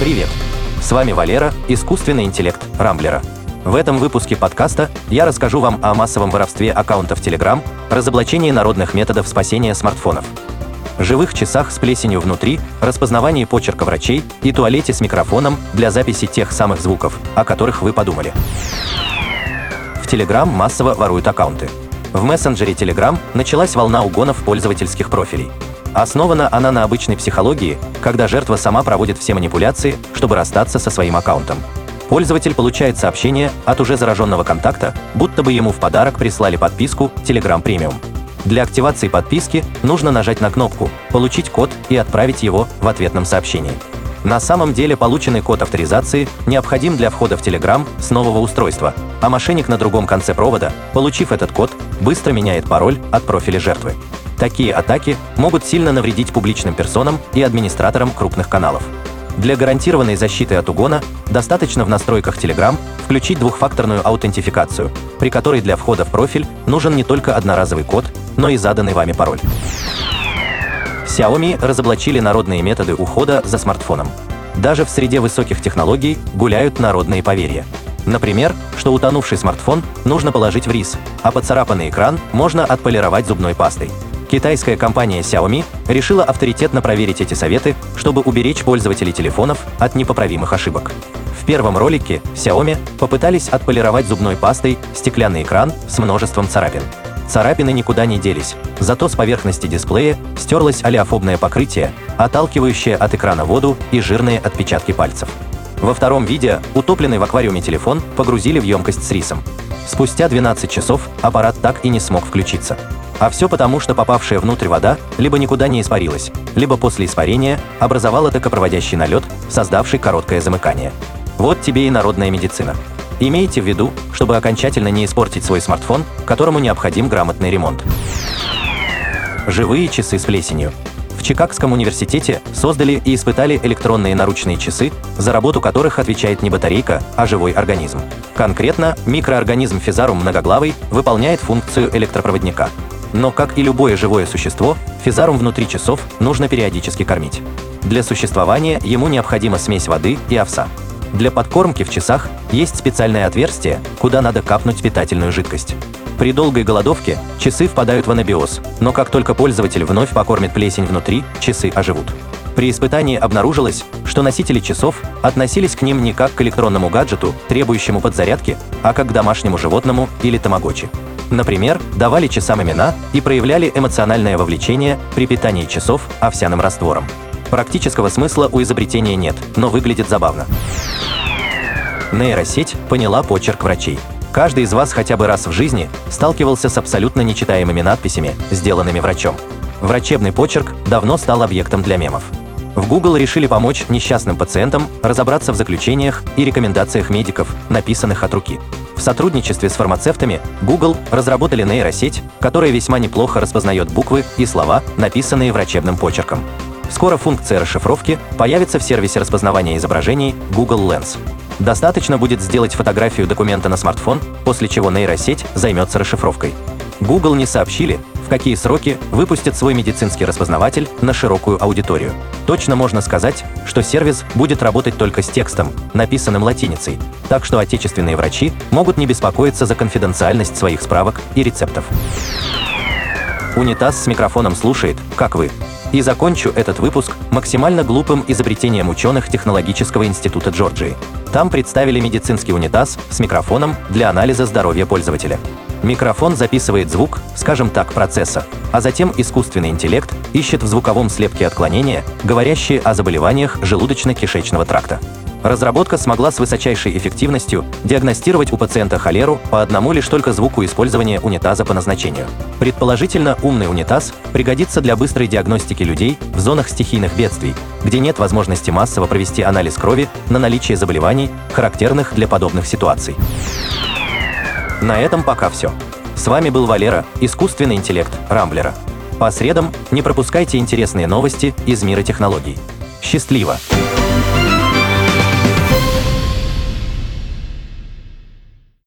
Привет! С вами Валера, искусственный интеллект Рамблера. В этом выпуске подкаста я расскажу вам о массовом воровстве аккаунтов Telegram, разоблачении народных методов спасения смартфонов, живых часах с плесенью внутри, распознавании почерка врачей и туалете с микрофоном для записи тех самых звуков, о которых вы подумали. В Telegram массово воруют аккаунты. В мессенджере Telegram началась волна угонов пользовательских профилей. Основана она на обычной психологии, когда жертва сама проводит все манипуляции, чтобы расстаться со своим аккаунтом. Пользователь получает сообщение от уже зараженного контакта, будто бы ему в подарок прислали подписку Telegram Premium. Для активации подписки нужно нажать на кнопку «Получить код» и отправить его в ответном сообщении. На самом деле полученный код авторизации необходим для входа в Telegram с нового устройства, а мошенник на другом конце провода, получив этот код, быстро меняет пароль от профиля жертвы. Такие атаки могут сильно навредить публичным персонам и администраторам крупных каналов. Для гарантированной защиты от угона достаточно в настройках Telegram включить двухфакторную аутентификацию, при которой для входа в профиль нужен не только одноразовый код, но и заданный вами пароль. Xiaomi разоблачили народные методы ухода за смартфоном. Даже в среде высоких технологий гуляют народные поверья. Например, что утонувший смартфон нужно положить в рис, а поцарапанный экран можно отполировать зубной пастой. Китайская компания Xiaomi решила авторитетно проверить эти советы, чтобы уберечь пользователей телефонов от непоправимых ошибок. В первом ролике Xiaomi попытались отполировать зубной пастой стеклянный экран с множеством царапин. Царапины никуда не делись, зато с поверхности дисплея стерлось олеофобное покрытие, отталкивающее от экрана воду и жирные отпечатки пальцев. Во втором видео утопленный в аквариуме телефон погрузили в емкость с рисом. Спустя 12 часов аппарат так и не смог включиться. А все потому, что попавшая внутрь вода либо никуда не испарилась, либо после испарения образовала токопроводящий налет, создавший короткое замыкание. Вот тебе и народная медицина. Имейте в виду, чтобы окончательно не испортить свой смартфон, которому необходим грамотный ремонт. Живые часы с плесенью. В Чикагском университете создали и испытали электронные наручные часы, за работу которых отвечает не батарейка, а живой организм. Конкретно, микроорганизм физарум многоглавый выполняет функцию электропроводника. Но, как и любое живое существо, физарум внутри часов нужно периодически кормить. Для существования ему необходима смесь воды и овса. Для подкормки в часах есть специальное отверстие, куда надо капнуть питательную жидкость. При долгой голодовке часы впадают в анабиоз, но как только пользователь вновь покормит плесень внутри, часы оживут. При испытании обнаружилось, что носители часов относились к ним не как к электронному гаджету, требующему подзарядки, а как к домашнему животному или тамагочи. Например, давали часам имена и проявляли эмоциональное вовлечение при питании часов овсяным раствором. Практического смысла у изобретения нет, но выглядит забавно. Нейросеть поняла почерк врачей. Каждый из вас хотя бы раз в жизни сталкивался с абсолютно нечитаемыми надписями, сделанными врачом. Врачебный почерк давно стал объектом для мемов. В Google решили помочь несчастным пациентам разобраться в заключениях и рекомендациях медиков, написанных от руки. В сотрудничестве с фармацевтами Google разработали нейросеть, которая весьма неплохо распознает буквы и слова, написанные врачебным почерком. Скоро функция расшифровки появится в сервисе распознавания изображений Google Lens. Достаточно будет сделать фотографию документа на смартфон, после чего нейросеть займется расшифровкой. Google не сообщили, в какие сроки выпустят свой медицинский распознаватель на широкую аудиторию. Точно можно сказать, что сервис будет работать только с текстом, написанным латиницей, так что отечественные врачи могут не беспокоиться за конфиденциальность своих справок и рецептов. Унитаз с микрофоном слушает, как вы. И закончу этот выпуск максимально глупым изобретением ученых Технологического института Джорджии. Там представили медицинский унитаз с микрофоном для анализа здоровья пользователя. Микрофон записывает звук, скажем так, процесса, а затем искусственный интеллект ищет в звуковом слепке отклонения, говорящие о заболеваниях желудочно-кишечного тракта. Разработка смогла с высочайшей эффективностью диагностировать у пациента холеру по одному лишь только звуку использования унитаза по назначению. Предположительно, умный унитаз пригодится для быстрой диагностики людей в зонах стихийных бедствий, где нет возможности массово провести анализ крови на наличие заболеваний, характерных для подобных ситуаций. На этом пока все. С вами был Валера, искусственный интеллект Рамблера. По средам не пропускайте интересные новости из мира технологий. Счастливо!